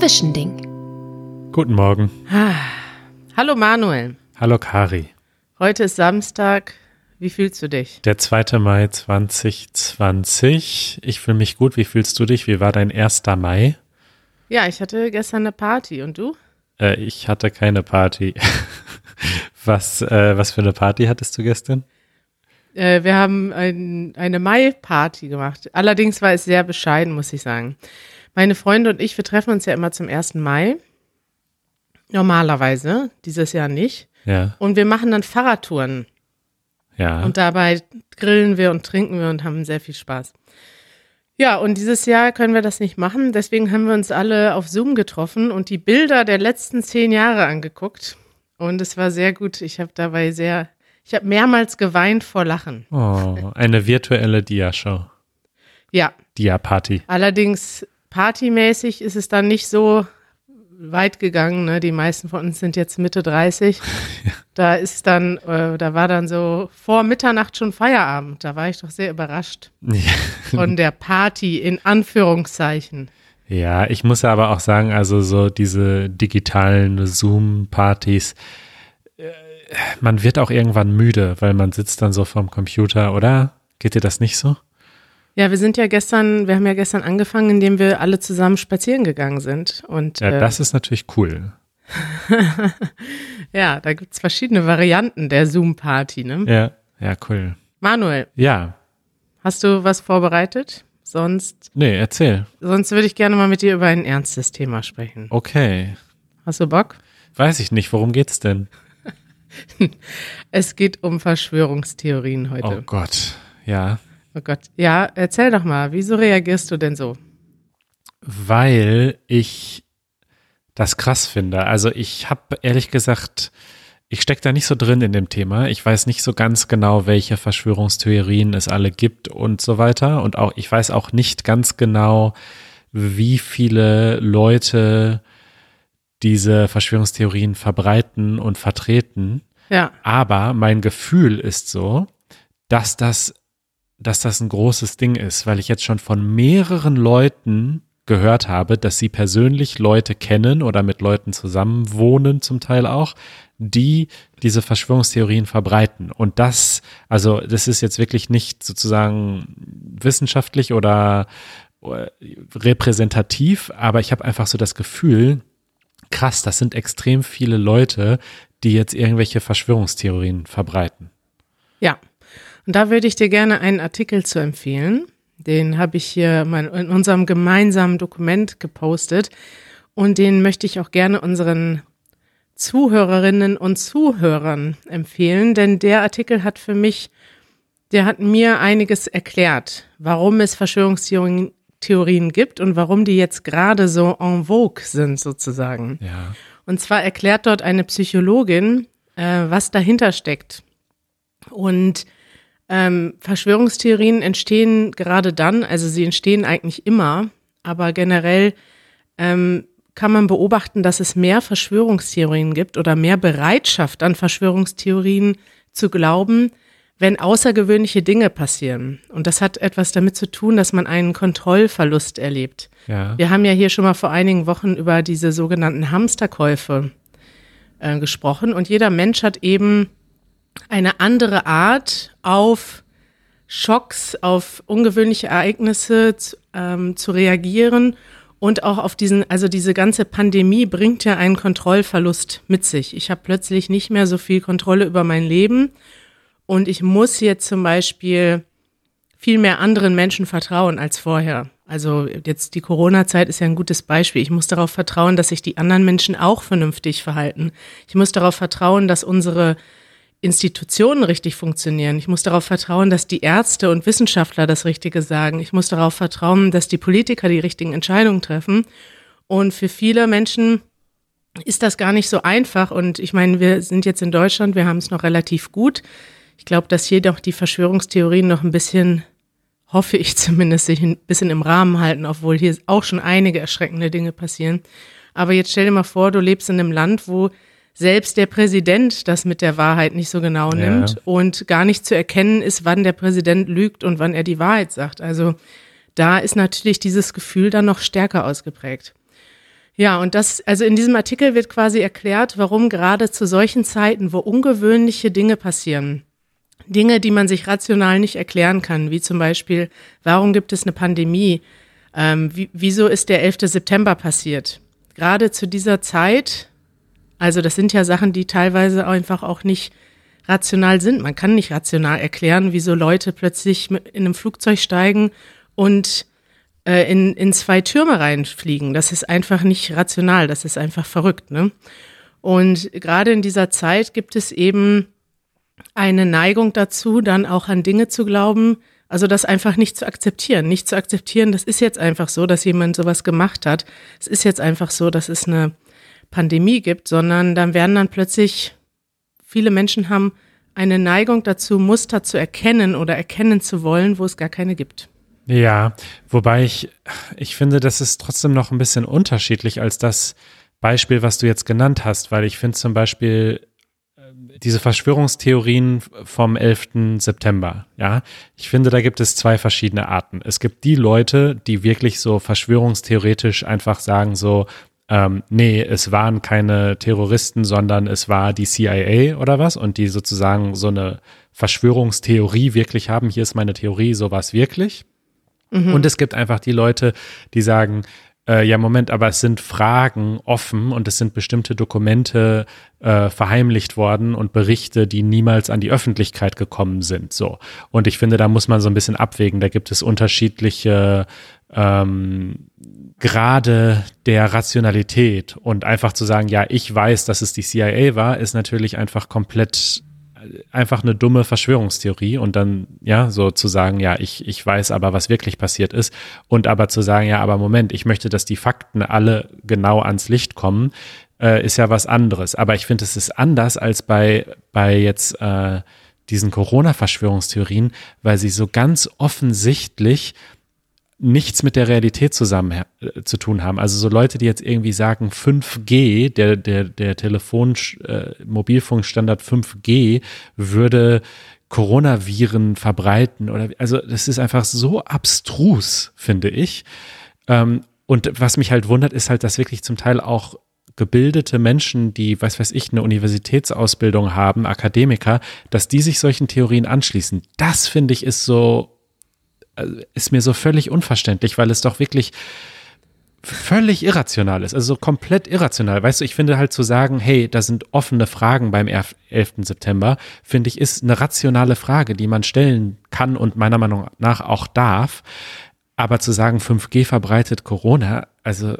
Zwischending. Guten Morgen. Hallo Manuel. Hallo Kari. Heute ist Samstag. Wie fühlst du dich? Der 2. Mai 2020. Ich fühle mich gut. Wie fühlst du dich? Wie war dein 1. Mai? Ja, ich hatte gestern eine Party. Und du? Äh, ich hatte keine Party. was, äh, was für eine Party hattest du gestern? Äh, wir haben ein, eine Mai-Party gemacht. Allerdings war es sehr bescheiden, muss ich sagen. Meine Freunde und ich, wir treffen uns ja immer zum 1. Mai. Normalerweise, dieses Jahr nicht. Ja. Und wir machen dann Fahrradtouren. Ja. Und dabei grillen wir und trinken wir und haben sehr viel Spaß. Ja, und dieses Jahr können wir das nicht machen. Deswegen haben wir uns alle auf Zoom getroffen und die Bilder der letzten zehn Jahre angeguckt. Und es war sehr gut. Ich habe dabei sehr, ich habe mehrmals geweint vor Lachen. oh, eine virtuelle Dia-Show. Ja, Dia-Party. allerdings partymäßig ist es dann nicht so weit gegangen. Ne? Die meisten von uns sind jetzt Mitte 30. Da ist dann, äh, da war dann so vor Mitternacht schon Feierabend. Da war ich doch sehr überrascht von der Party in Anführungszeichen. Ja, ich muss aber auch sagen, also so diese digitalen Zoom-Partys, äh, man wird auch irgendwann müde, weil man sitzt dann so vorm Computer, oder? Geht dir das nicht so? Ja, wir sind ja gestern, wir haben ja gestern angefangen, indem wir alle zusammen spazieren gegangen sind. Und Ja, äh, das ist natürlich cool. ja, da gibt's verschiedene Varianten der Zoom-Party. Ne? Ja, ja, cool. Manuel, Ja, hast du was vorbereitet? Sonst, nee, erzähl. sonst würde ich gerne mal mit dir über ein ernstes Thema sprechen. Okay. Hast du Bock? Weiß ich nicht, worum geht's denn? Es geht um Verschwörungstheorien heute. Oh Gott. Ja. Oh Gott. Ja, erzähl doch mal, wieso reagierst du denn so? Weil ich das krass finde. Also ich habe ehrlich gesagt, ich stecke da nicht so drin in dem Thema. Ich weiß nicht so ganz genau, welche Verschwörungstheorien es alle gibt und so weiter. Und auch, ich weiß auch nicht ganz genau, wie viele Leute diese Verschwörungstheorien verbreiten und vertreten. Ja, Aber mein Gefühl ist so, dass das, dass das ein großes Ding ist, weil ich jetzt schon von mehreren Leuten gehört habe, dass sie persönlich Leute kennen oder mit Leuten zusammenwohnen zum Teil auch, die diese Verschwörungstheorien verbreiten. Und das, also das ist jetzt wirklich nicht sozusagen wissenschaftlich oder äh, repräsentativ, aber ich habe einfach so das Gefühl, krass, das sind extrem viele Leute, die jetzt irgendwelche Verschwörungstheorien verbreiten. ja. Und da würde ich dir gerne einen Artikel zu empfehlen. Den habe ich hier in unserem gemeinsamen Dokument gepostet. Und den möchte ich auch gerne unseren Zuhörerinnen und Zuhörern empfehlen, denn der Artikel hat für mich, der hat mir einiges erklärt, warum es Verschwörungstheorien Theorien gibt und warum die jetzt gerade so en vogue sind sozusagen. Ja. Und zwar erklärt dort eine Psychologin, äh, was dahinter steckt. Und ähm, Verschwörungstheorien entstehen gerade dann, also sie entstehen eigentlich immer, aber generell ähm, kann man beobachten, dass es mehr Verschwörungstheorien gibt oder mehr Bereitschaft an Verschwörungstheorien zu glauben, wenn außergewöhnliche Dinge passieren. Und das hat etwas damit zu tun, dass man einen Kontrollverlust erlebt. Ja. Wir haben ja hier schon mal vor einigen Wochen über diese sogenannten Hamsterkäufe äh, gesprochen und jeder Mensch hat eben eine andere Art auf Schocks, auf ungewöhnliche Ereignisse zu, ähm, zu reagieren und auch auf diesen, also diese ganze Pandemie bringt ja einen Kontrollverlust mit sich. Ich habe plötzlich nicht mehr so viel Kontrolle über mein Leben und ich muss jetzt zum Beispiel viel mehr anderen Menschen vertrauen als vorher. Also jetzt die Corona-Zeit ist ja ein gutes Beispiel. Ich muss darauf vertrauen, dass sich die anderen Menschen auch vernünftig verhalten. Ich muss darauf vertrauen, dass unsere Institutionen richtig funktionieren. Ich muss darauf vertrauen, dass die Ärzte und Wissenschaftler das Richtige sagen. Ich muss darauf vertrauen, dass die Politiker die richtigen Entscheidungen treffen. Und für viele Menschen ist das gar nicht so einfach. Und ich meine, wir sind jetzt in Deutschland, wir haben es noch relativ gut. Ich glaube, dass hier doch die Verschwörungstheorien noch ein bisschen, hoffe ich zumindest, sich ein bisschen im Rahmen halten, obwohl hier auch schon einige erschreckende Dinge passieren. Aber jetzt stell dir mal vor, du lebst in einem Land, wo selbst der Präsident das mit der Wahrheit nicht so genau Ja. nimmt und gar nicht zu erkennen ist, wann der Präsident lügt und wann er die Wahrheit sagt. Also da ist natürlich dieses Gefühl dann noch stärker ausgeprägt. Ja, und das, also in diesem Artikel wird quasi erklärt, warum gerade zu solchen Zeiten, wo ungewöhnliche Dinge passieren, Dinge, die man sich rational nicht erklären kann, wie zum Beispiel, warum gibt es eine Pandemie? Ähm, wie, wieso ist der 11. September passiert? Gerade zu dieser Zeit, also das sind ja Sachen, die teilweise einfach auch nicht rational sind. Man kann nicht rational erklären, wieso Leute plötzlich in einem Flugzeug steigen und äh, in, in zwei Türme reinfliegen. Das ist einfach nicht rational, das ist einfach verrückt. Ne? Und gerade in dieser Zeit gibt es eben eine Neigung dazu, dann auch an Dinge zu glauben, also das einfach nicht zu akzeptieren. Nicht zu akzeptieren, das ist jetzt einfach so, dass jemand sowas gemacht hat. Es ist jetzt einfach so, dass es eine Pandemie gibt, sondern dann werden dann plötzlich, viele Menschen haben eine Neigung dazu, Muster zu erkennen oder erkennen zu wollen, wo es gar keine gibt. Ja, wobei ich, ich finde, das ist trotzdem noch ein bisschen unterschiedlich als das Beispiel, was du jetzt genannt hast, weil ich finde zum Beispiel äh, diese Verschwörungstheorien vom 11. September, ja, ich finde, da gibt es zwei verschiedene Arten. Es gibt die Leute, die wirklich so verschwörungstheoretisch einfach sagen so, ähm, nee, es waren keine Terroristen, sondern es war die CIA oder was und die sozusagen so eine Verschwörungstheorie wirklich haben. Hier ist meine Theorie, so war es wirklich. Mhm. Und es gibt einfach die Leute, die sagen, äh, ja, Moment, aber es sind Fragen offen und es sind bestimmte Dokumente äh, verheimlicht worden und Berichte, die niemals an die Öffentlichkeit gekommen sind. So. Und ich finde, da muss man so ein bisschen abwägen. Da gibt es unterschiedliche ähm, Grade der Rationalität und einfach zu sagen, ja, ich weiß, dass es die CIA war, ist natürlich einfach komplett einfach eine dumme Verschwörungstheorie und dann, ja, so zu sagen, ja, ich, ich weiß aber, was wirklich passiert ist und aber zu sagen, ja, aber Moment, ich möchte, dass die Fakten alle genau ans Licht kommen, äh, ist ja was anderes. Aber ich finde, es ist anders als bei, bei jetzt äh, diesen Corona-Verschwörungstheorien, weil sie so ganz offensichtlich nichts mit der Realität zusammen äh, zu tun haben. Also so Leute, die jetzt irgendwie sagen 5G, der der der Telefon äh, Mobilfunkstandard 5G würde Coronaviren verbreiten oder also das ist einfach so abstrus, finde ich. Ähm, und was mich halt wundert, ist halt, dass wirklich zum Teil auch gebildete Menschen, die, was weiß ich, eine Universitätsausbildung haben, Akademiker, dass die sich solchen Theorien anschließen. Das finde ich ist so ist mir so völlig unverständlich, weil es doch wirklich völlig irrational ist, also so komplett irrational. Weißt du, ich finde halt zu sagen, hey, da sind offene Fragen beim 11. September, finde ich, ist eine rationale Frage, die man stellen kann und meiner Meinung nach auch darf. Aber zu sagen, 5G verbreitet Corona, also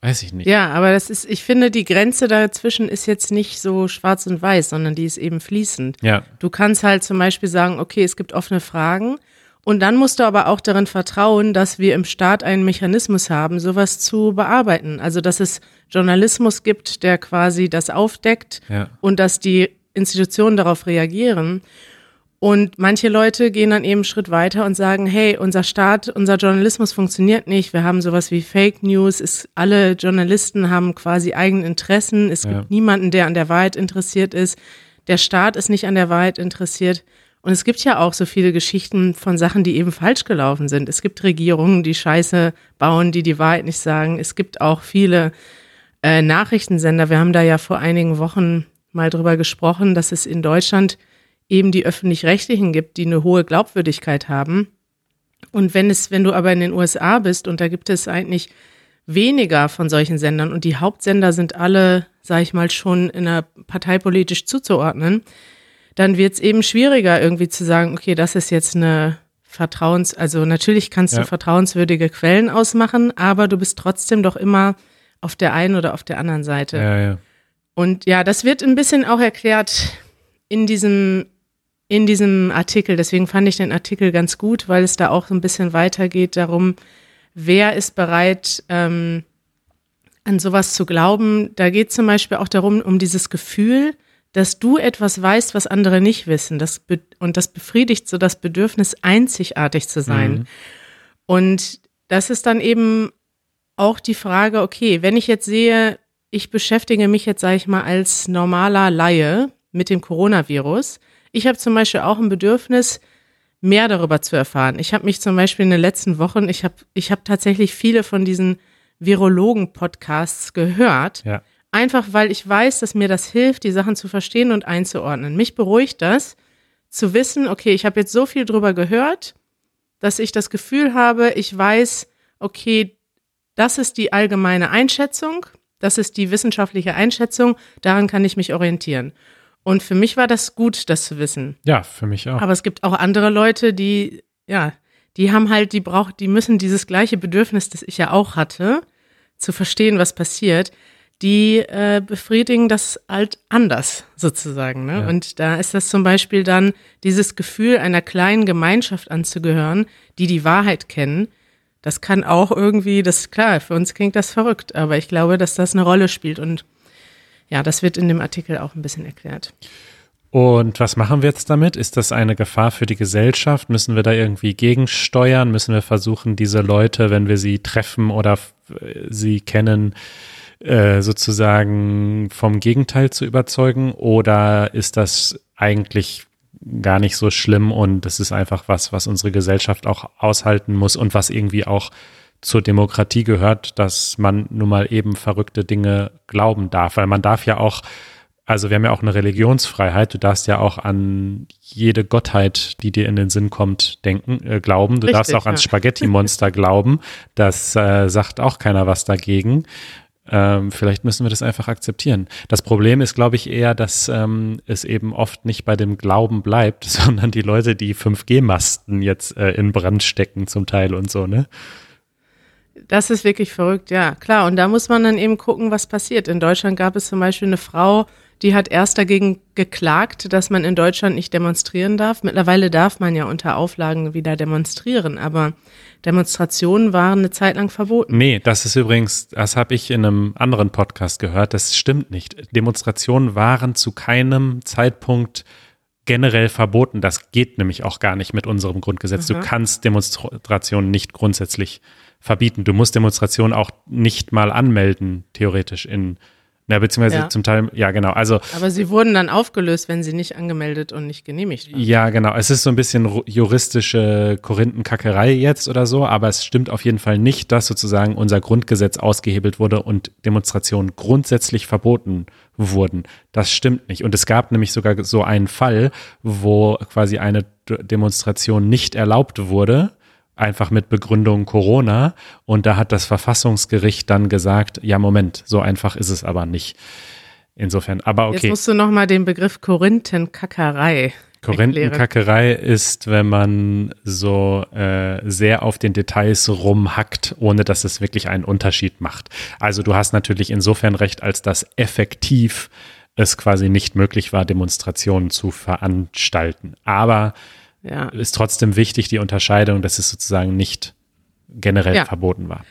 weiß ich nicht. Ja, aber das ist, ich finde, die Grenze dazwischen ist jetzt nicht so schwarz und weiß, sondern die ist eben fließend. Ja. Du kannst halt zum Beispiel sagen, okay, es gibt offene Fragen und dann musst du aber auch darin vertrauen, dass wir im Staat einen Mechanismus haben, sowas zu bearbeiten. Also, dass es Journalismus gibt, der quasi das aufdeckt ja. und dass die Institutionen darauf reagieren. Und manche Leute gehen dann eben einen Schritt weiter und sagen, hey, unser Staat, unser Journalismus funktioniert nicht. Wir haben sowas wie Fake News. Es, alle Journalisten haben quasi eigene Interessen. Es ja. gibt niemanden, der an der Wahrheit interessiert ist. Der Staat ist nicht an der Wahrheit interessiert. Und es gibt ja auch so viele Geschichten von Sachen, die eben falsch gelaufen sind. Es gibt Regierungen, die Scheiße bauen, die die Wahrheit nicht sagen. Es gibt auch viele äh, Nachrichtensender. Wir haben da ja vor einigen Wochen mal drüber gesprochen, dass es in Deutschland eben die öffentlich-rechtlichen gibt, die eine hohe Glaubwürdigkeit haben. Und wenn es, wenn du aber in den USA bist und da gibt es eigentlich weniger von solchen Sendern und die Hauptsender sind alle, sag ich mal, schon in einer parteipolitisch zuzuordnen, dann wird es eben schwieriger, irgendwie zu sagen, okay, das ist jetzt eine Vertrauens, also natürlich kannst ja. du vertrauenswürdige Quellen ausmachen, aber du bist trotzdem doch immer auf der einen oder auf der anderen Seite. Ja, ja. Und ja, das wird ein bisschen auch erklärt in diesem, in diesem Artikel. Deswegen fand ich den Artikel ganz gut, weil es da auch so ein bisschen weitergeht darum, wer ist bereit, ähm, an sowas zu glauben. Da geht zum Beispiel auch darum, um dieses Gefühl, dass du etwas weißt, was andere nicht wissen. Das und das befriedigt so das Bedürfnis, einzigartig zu sein. Mhm. Und das ist dann eben auch die Frage, okay, wenn ich jetzt sehe, ich beschäftige mich jetzt, sage ich mal, als normaler Laie mit dem Coronavirus. Ich habe zum Beispiel auch ein Bedürfnis, mehr darüber zu erfahren. Ich habe mich zum Beispiel in den letzten Wochen, ich habe ich hab tatsächlich viele von diesen Virologen-Podcasts gehört. Ja. Einfach weil ich weiß, dass mir das hilft, die Sachen zu verstehen und einzuordnen. Mich beruhigt das, zu wissen, okay, ich habe jetzt so viel drüber gehört, dass ich das Gefühl habe, ich weiß, okay, das ist die allgemeine Einschätzung, das ist die wissenschaftliche Einschätzung, daran kann ich mich orientieren. Und für mich war das gut, das zu wissen. Ja, für mich auch. Aber es gibt auch andere Leute, die, ja, die haben halt, die braucht, die müssen dieses gleiche Bedürfnis, das ich ja auch hatte, zu verstehen, was passiert, die äh, befriedigen das halt anders sozusagen. Ne? Ja. Und da ist das zum Beispiel dann dieses Gefühl, einer kleinen Gemeinschaft anzugehören, die die Wahrheit kennen. Das kann auch irgendwie, das klar, für uns klingt das verrückt, aber ich glaube, dass das eine Rolle spielt und ja, das wird in dem Artikel auch ein bisschen erklärt. Und was machen wir jetzt damit? Ist das eine Gefahr für die Gesellschaft? Müssen wir da irgendwie gegensteuern? Müssen wir versuchen, diese Leute, wenn wir sie treffen oder äh, sie kennen, äh, sozusagen vom Gegenteil zu überzeugen? Oder ist das eigentlich gar nicht so schlimm und das ist einfach was, was unsere Gesellschaft auch aushalten muss und was irgendwie auch zur Demokratie gehört, dass man nun mal eben verrückte Dinge glauben darf, weil man darf ja auch also wir haben ja auch eine Religionsfreiheit. Du darfst ja auch an jede Gottheit, die dir in den Sinn kommt, denken, äh, glauben. Du Richtig, darfst auch ans ja. Spaghetti-Monster glauben. Das äh, sagt auch keiner was dagegen. Ähm, vielleicht müssen wir das einfach akzeptieren. Das Problem ist, glaube ich, eher, dass ähm, es eben oft nicht bei dem Glauben bleibt, sondern die Leute, die 5G-Masten jetzt äh, in Brand stecken zum Teil und so, ne? Das ist wirklich verrückt, ja, klar. Und da muss man dann eben gucken, was passiert. In Deutschland gab es zum Beispiel eine Frau, die hat erst dagegen geklagt, dass man in Deutschland nicht demonstrieren darf. Mittlerweile darf man ja unter Auflagen wieder demonstrieren, aber Demonstrationen waren eine Zeit lang verboten. Nee, das ist übrigens, das habe ich in einem anderen Podcast gehört, das stimmt nicht. Demonstrationen waren zu keinem Zeitpunkt generell verboten. Das geht nämlich auch gar nicht mit unserem Grundgesetz. Du Aha. kannst Demonstrationen nicht grundsätzlich verbieten. Du musst Demonstrationen auch nicht mal anmelden, theoretisch in, na, beziehungsweise Ja. zum Teil, ja, genau. Also, Aber sie wurden dann aufgelöst, wenn sie nicht angemeldet und nicht genehmigt waren. ja, genau. Es ist so ein bisschen juristische Korinthenkackerei jetzt oder so, aber es stimmt auf jeden Fall nicht, dass sozusagen unser Grundgesetz ausgehebelt wurde und Demonstrationen grundsätzlich verboten wurden. Das stimmt nicht. Und es gab nämlich sogar so einen Fall, wo quasi eine Demonstration nicht erlaubt wurde, einfach mit Begründung Corona. Und da hat das Verfassungsgericht dann gesagt, ja, Moment, so einfach ist es aber nicht. Insofern, aber Jetzt okay. musst du noch mal den Begriff Korinthenkackerei. Korinthenkackerei ist, wenn man so äh, sehr auf den Details rumhackt, ohne dass es wirklich einen Unterschied macht. Also du hast natürlich insofern recht, als dass effektiv es quasi nicht möglich war, Demonstrationen zu veranstalten. Aber Ja. ist trotzdem wichtig, die Unterscheidung, dass es sozusagen nicht generell Ja. verboten war.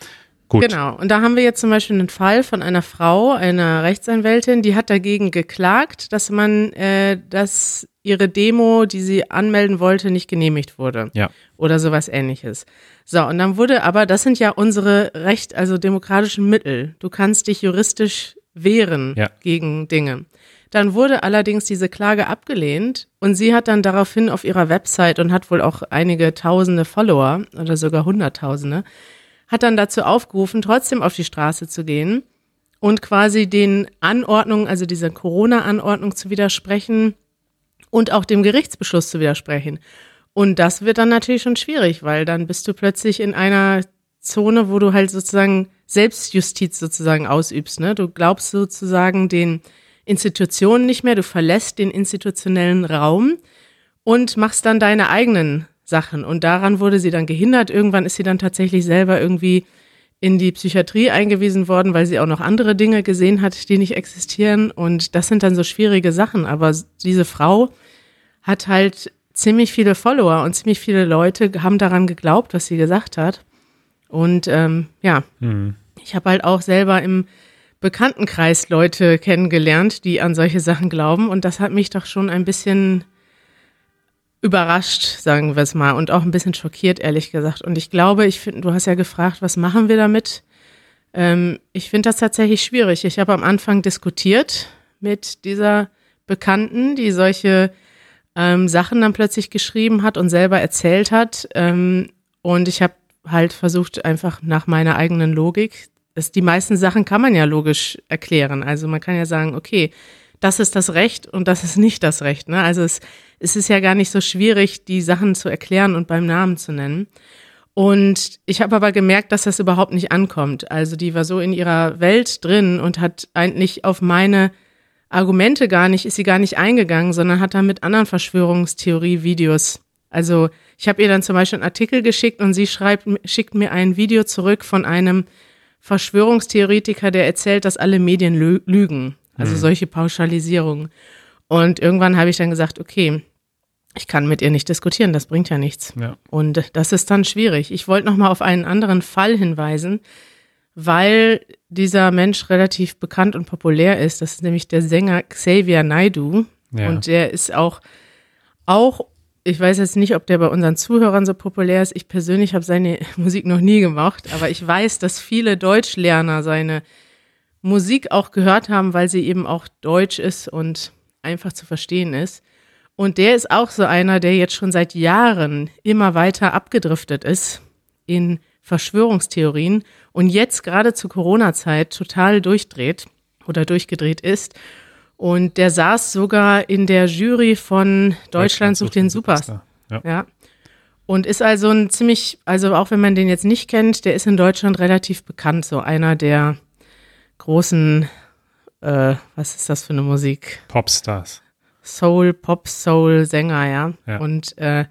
Gut. Genau. Und da haben wir jetzt zum Beispiel einen Fall von einer Frau, einer Rechtsanwältin, die hat dagegen geklagt, dass man, äh, dass ihre Demo, die sie anmelden wollte, nicht genehmigt wurde. Ja. Oder sowas ähnliches. So, und dann wurde aber, das sind ja unsere Recht, also demokratischen Mittel. Du kannst dich juristisch wehren Ja. gegen Dinge. Dann wurde allerdings diese Klage abgelehnt und sie hat dann daraufhin auf ihrer Website und hat wohl auch einige tausende Follower oder sogar hunderttausende, hat dann dazu aufgerufen, trotzdem auf die Straße zu gehen und quasi den Anordnungen, also dieser Corona-Anordnung zu widersprechen und auch dem Gerichtsbeschluss zu widersprechen. Und das wird dann natürlich schon schwierig, weil dann bist du plötzlich in einer Zone, wo du halt sozusagen Selbstjustiz sozusagen ausübst. Ne? Du glaubst sozusagen den Institutionen nicht mehr, du verlässt den institutionellen Raum und machst dann deine eigenen Sachen. Und daran wurde sie dann gehindert. Irgendwann ist sie dann tatsächlich selber irgendwie in die Psychiatrie eingewiesen worden, weil sie auch noch andere Dinge gesehen hat, die nicht existieren. Und das sind dann so schwierige Sachen. Aber diese Frau hat halt ziemlich viele Follower und ziemlich viele Leute haben daran geglaubt, was sie gesagt hat. Und ähm, ja, ich habe halt auch selber im Bekanntenkreis Leute kennengelernt, die an solche Sachen glauben. Und das hat mich doch schon ein bisschen überrascht, sagen wir es mal, und auch ein bisschen schockiert, ehrlich gesagt. Und ich glaube, ich finde, du hast ja gefragt, was machen wir damit? Ähm, ich finde das tatsächlich schwierig. Ich habe am Anfang diskutiert mit dieser Bekannten, die solche ähm, Sachen dann plötzlich geschrieben hat und selber erzählt hat. Ähm, und ich habe halt versucht, einfach nach meiner eigenen Logik das, die meisten Sachen kann man ja logisch erklären. Also man kann ja sagen, okay, das ist das Recht und das ist nicht das Recht. Ne? Also es, es ist ja gar nicht so schwierig, die Sachen zu erklären und beim Namen zu nennen. Und ich habe aber gemerkt, dass das überhaupt nicht ankommt. Also die war so in ihrer Welt drin und hat eigentlich auf meine Argumente gar nicht, ist sie gar nicht eingegangen, sondern hat dann mit anderen Verschwörungstheorie-Videos. Also ich habe ihr dann zum Beispiel einen Artikel geschickt und sie schreibt, schickt mir ein Video zurück von einem Verschwörungstheoretiker, der erzählt, dass alle Medien lügen. Also mhm. solche Pauschalisierungen. Und irgendwann habe ich dann gesagt, okay, ich kann mit ihr nicht diskutieren, das bringt ja nichts. Ja. Und das ist dann schwierig. Ich wollte noch mal auf einen anderen Fall hinweisen, weil dieser Mensch relativ bekannt und populär ist. Das ist nämlich der Sänger Xavier Naidu. Ja. Und der ist auch, auch, ich weiß jetzt nicht, ob der bei unseren Zuhörern so populär ist. Ich persönlich habe seine Musik noch nie gemacht, aber ich weiß, dass viele Deutschlerner seine Musik auch gehört haben, weil sie eben auch deutsch ist und einfach zu verstehen ist. Und der ist auch so einer, der jetzt schon seit Jahren immer weiter abgedriftet ist in Verschwörungstheorien und jetzt gerade zur Corona-Zeit total durchdreht oder durchgedreht ist. Und der saß sogar in der Jury von Deutschland sucht den Superstar. Ja. ja. Und ist also ein ziemlich, also auch wenn man den jetzt nicht kennt, der ist in Deutschland relativ bekannt, so einer der großen, äh, was ist das für eine Musik? Popstars. Soul, Pop, Soul Sänger, ja. ja. Und äh,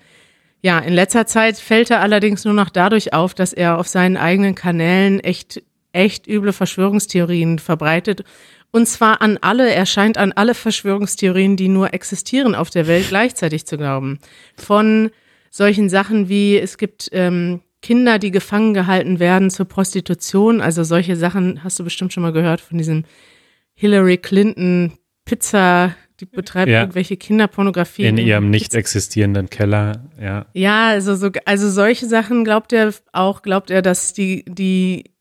ja, in letzter Zeit fällt er allerdings nur noch dadurch auf, dass er auf seinen eigenen Kanälen echt, echt üble Verschwörungstheorien verbreitet. Und zwar an alle, er scheint an alle Verschwörungstheorien, die nur existieren auf der Welt, gleichzeitig zu glauben. Von solchen Sachen wie, es gibt ähm, Kinder, die gefangen gehalten werden zur Prostitution. Also solche Sachen hast du bestimmt schon mal gehört von diesem Hillary Clinton Pizza, die betreibt ja. irgendwelche Kinderpornografie. In ihrem nicht existierenden Keller, ja. Ja, also, so, also solche Sachen glaubt er auch, glaubt er, dass die, die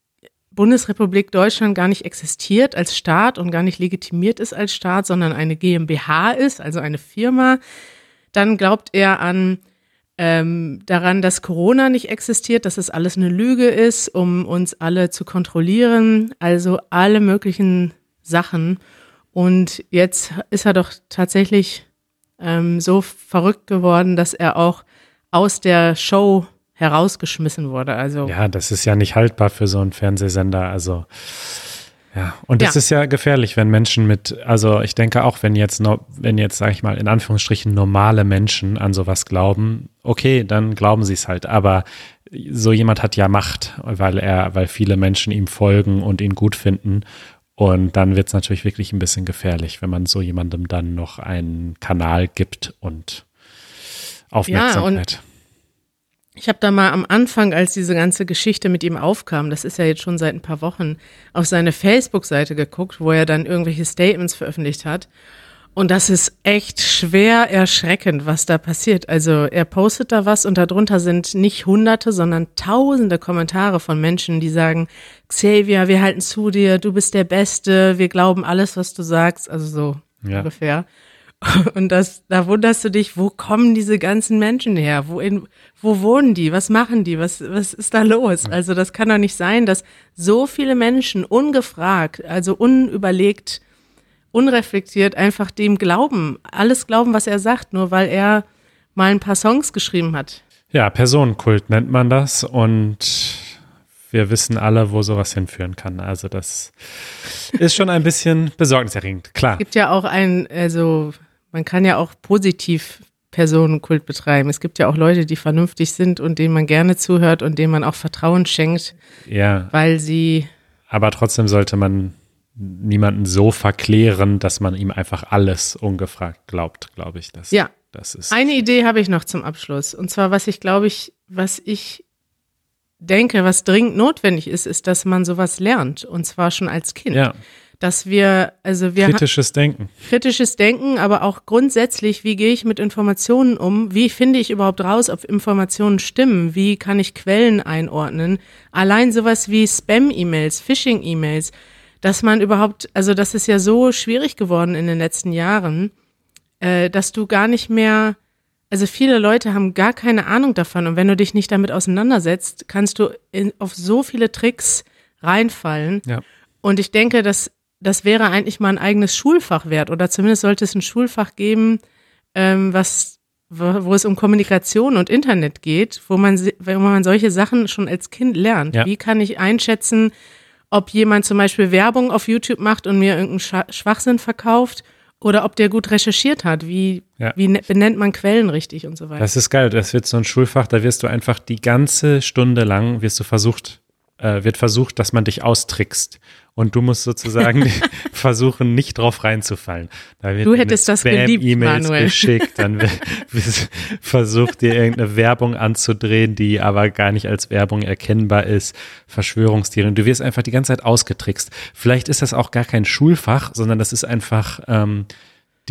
Bundesrepublik Deutschland gar nicht existiert als Staat und gar nicht legitimiert ist als Staat, sondern eine GmbH ist, also eine Firma. Dann glaubt er an ähm, daran, dass Corona nicht existiert, dass es alles eine Lüge ist, um uns alle zu kontrollieren. Also alle möglichen Sachen. Und jetzt ist er doch tatsächlich ähm, so verrückt geworden, dass er auch aus der Show herausgeschmissen wurde. Also ja, das ist ja nicht haltbar für so einen Fernsehsender. Also ja, und das ja. ist ja gefährlich, wenn Menschen mit, also ich denke auch, wenn jetzt, wenn jetzt, sag ich mal, in Anführungsstrichen normale Menschen an sowas glauben, okay, dann glauben sie es halt. Aber so jemand hat ja Macht, weil er, weil viele Menschen ihm folgen und ihn gut finden. Und dann wird es natürlich wirklich ein bisschen gefährlich, wenn man so jemandem dann noch einen Kanal gibt und Aufmerksamkeit. Ja, und ich habe da mal am Anfang, als diese ganze Geschichte mit ihm aufkam, das ist ja jetzt schon seit ein paar Wochen, auf seine Facebook-Seite geguckt, wo er dann irgendwelche Statements veröffentlicht hat. Und das ist echt schwer erschreckend, was da passiert. Also er postet da was und darunter sind nicht hunderte, sondern tausende Kommentare von Menschen, die sagen, Xavier, wir halten zu dir, du bist der Beste, wir glauben alles, was du sagst. Also so ja. ungefähr. Und das, da wunderst du dich, wo kommen diese ganzen Menschen her? Wo, in, wo wohnen die? Was machen die? Was, was ist da los? Also das kann doch nicht sein, dass so viele Menschen ungefragt, also unüberlegt, unreflektiert einfach dem glauben, alles glauben, was er sagt, nur weil er mal ein paar Songs geschrieben hat. Ja, Personenkult nennt man das und wir wissen alle, wo sowas hinführen kann. Also das ist schon ein bisschen besorgniserregend, klar. Es gibt ja auch ein, also man kann ja auch positiv Personenkult betreiben. Es gibt ja auch Leute, die vernünftig sind und denen man gerne zuhört und denen man auch Vertrauen schenkt. Ja. Weil sie. Aber trotzdem sollte man niemanden so verklären, dass man ihm einfach alles ungefragt glaubt, glaube ich. Das, ja. Das ist Eine Idee habe ich noch zum Abschluss. Und zwar, was ich glaube ich, was ich denke, was dringend notwendig ist, ist, dass man sowas lernt. Und zwar schon als Kind. Ja dass wir, also wir kritisches Denken. Kritisches Denken, aber auch grundsätzlich, wie gehe ich mit Informationen um? Wie finde ich überhaupt raus, ob Informationen stimmen? Wie kann ich Quellen einordnen? Allein sowas wie Spam-E-Mails, Phishing-E-Mails, dass man überhaupt, also das ist ja so schwierig geworden in den letzten Jahren, äh, dass du gar nicht mehr, also viele Leute haben gar keine Ahnung davon und wenn du dich nicht damit auseinandersetzt, kannst du in, auf so viele Tricks reinfallen. Ja. Und ich denke, dass das wäre eigentlich mal ein eigenes Schulfach wert oder zumindest sollte es ein Schulfach geben, ähm, was wo wo es um Kommunikation und Internet geht, wo man wo man solche Sachen schon als Kind lernt. Ja. Wie kann ich einschätzen, ob jemand zum Beispiel Werbung auf YouTube macht und mir irgendeinen Scha- Schwachsinn verkauft oder ob der gut recherchiert hat? Wie, Ja. wie ne- benennt man Quellen richtig und so weiter? Das ist geil. Das wird so ein Schulfach, da wirst du einfach die ganze Stunde lang, wirst du versucht, äh, wird versucht, dass man dich austrickst. Und du musst sozusagen versuchen, nicht drauf reinzufallen. Du hättest das geliebt, Spam-E-Mails Manuel. geschickt, dann versucht, dir irgendeine Werbung anzudrehen, die aber gar nicht als Werbung erkennbar ist. Verschwörungstheorien. Du wirst einfach die ganze Zeit ausgetrickst. Vielleicht ist das auch gar kein Schulfach, sondern das ist einfach ähm,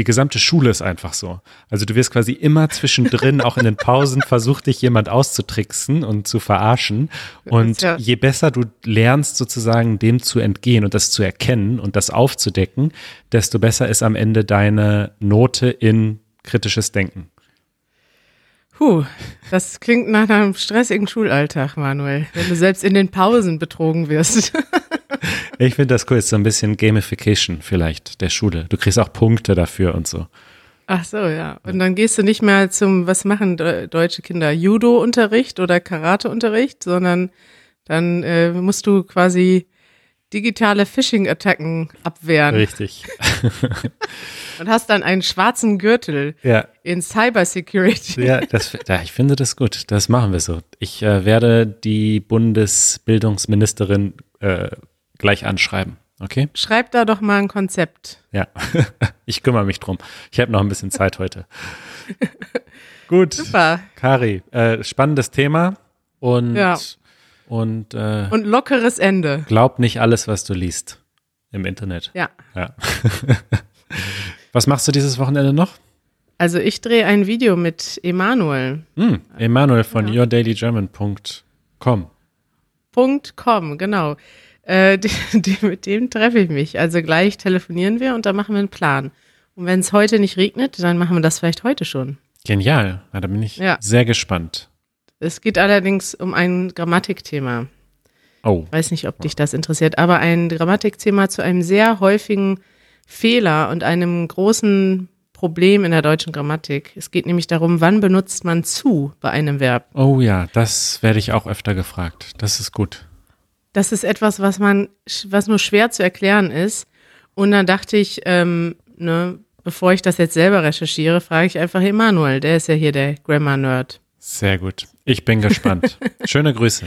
die gesamte Schule ist einfach so. Also du wirst quasi immer zwischendrin, auch in den Pausen, versucht dich jemand auszutricksen und zu verarschen. Und ja- je besser du lernst, sozusagen dem zu entgehen und das zu erkennen und das aufzudecken, desto besser ist am Ende deine Note in kritisches Denken. Puh, das klingt nach einem stressigen Schulalltag, Manuel, wenn du selbst in den Pausen betrogen wirst. Ich finde das cool, ist so ein bisschen Gamification vielleicht der Schule. Du kriegst auch Punkte dafür und so. Ach so, ja. Und dann gehst du nicht mehr zum, was machen de- deutsche Kinder, Judo-Unterricht oder Karate-Unterricht, sondern dann äh, musst du quasi digitale Phishing-Attacken abwehren Richtig. und hast dann einen schwarzen Gürtel Ja, in Cybersecurity. Ja, das, ja, ich finde das gut. Das machen wir so. Ich äh, werde die Bundesbildungsministerin äh, gleich anschreiben. Okay? Schreib da doch mal ein Konzept. Ja. ich kümmere mich drum. Ich habe noch ein bisschen Zeit heute. gut. Super. Kari, äh, spannendes Thema und, Ja. und, äh, Und lockeres Ende. glaub nicht alles, was du liest im Internet. Ja. Ja. was machst du dieses Wochenende noch? Also ich drehe ein Video mit Emanuel. Hm, Emanuel von yourdailygerman.com. Punkt com, genau. Äh, die, die, mit dem treffe ich mich. Also gleich telefonieren wir und dann machen wir einen Plan. Und wenn es heute nicht regnet, dann machen wir das vielleicht heute schon. Genial. Na, da bin ich Ja. sehr gespannt. Es geht allerdings um ein Grammatikthema. Oh. Ich weiß nicht, ob dich das interessiert, aber ein Grammatikthema zu einem sehr häufigen Fehler und einem großen Problem in der deutschen Grammatik. Es geht nämlich darum, wann benutzt man zu bei einem Verb. Oh ja, das werde ich auch öfter gefragt. Das ist gut. Das ist etwas, was man, was nur schwer zu erklären ist. Und dann dachte ich, ähm, ne, bevor ich das jetzt selber recherchiere, frage ich einfach Emanuel. Der ist ja hier der Grammar-Nerd. Sehr gut. Ich bin gespannt. Schöne Grüße.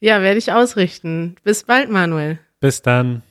Ja, werde ich ausrichten. Bis bald, Manuel. Bis dann.